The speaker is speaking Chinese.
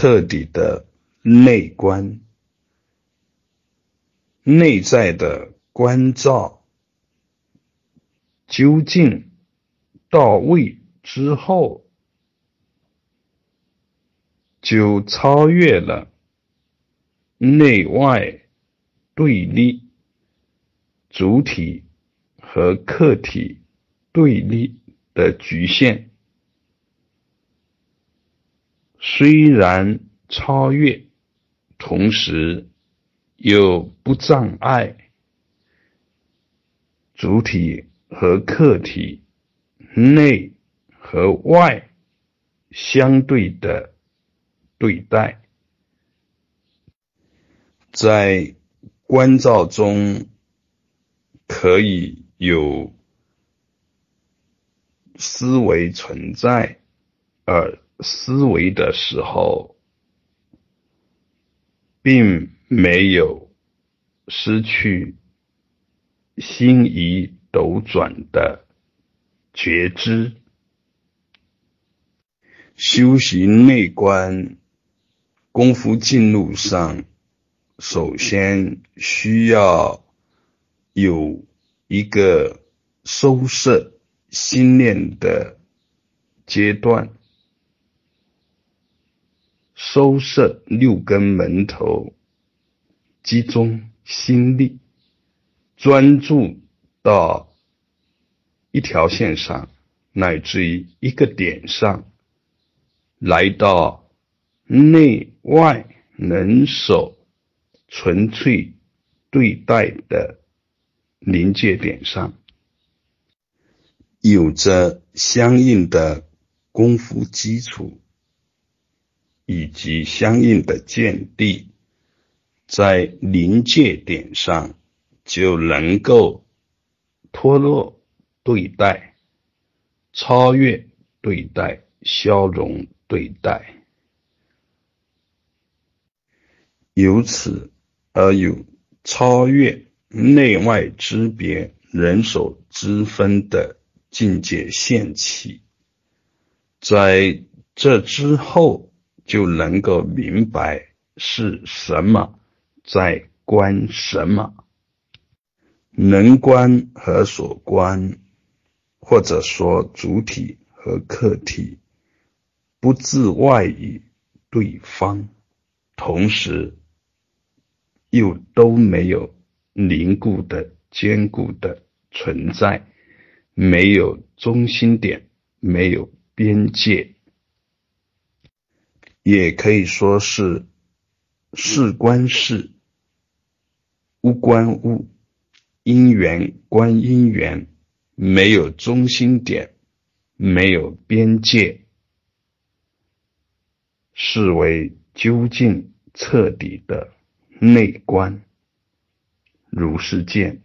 彻底的内观，内在的关照究竟到位之后，就超越了内外对立、主体和客体对立的局限。虽然超越，同时又不障碍主体和客体内和外相对的对待，在关照中可以有思维存在，而。思维的时候，并没有失去心仪斗转的觉知。修行内观功夫进路上，首先需要有一个收摄心念的阶段。收摄六根门头，集中心力，专注到一条线上，乃至于一个点上，来到内外能手纯粹对待的临界点上，有着相应的功夫基础。以及相应的见地，在临界点上就能够脱落对待、超越对待、消融对待，由此而有超越内外之别、人手之分的境界现起。在这之后。就能够明白是什么在观什么，能观和所观，或者说主体和客体，不自外于对方，同时又都没有凝固的坚固的存在，没有中心点，没有边界。也可以说是事观事，物观物，因缘观因缘，没有中心点，没有边界，视为究竟彻底的内观，如是见。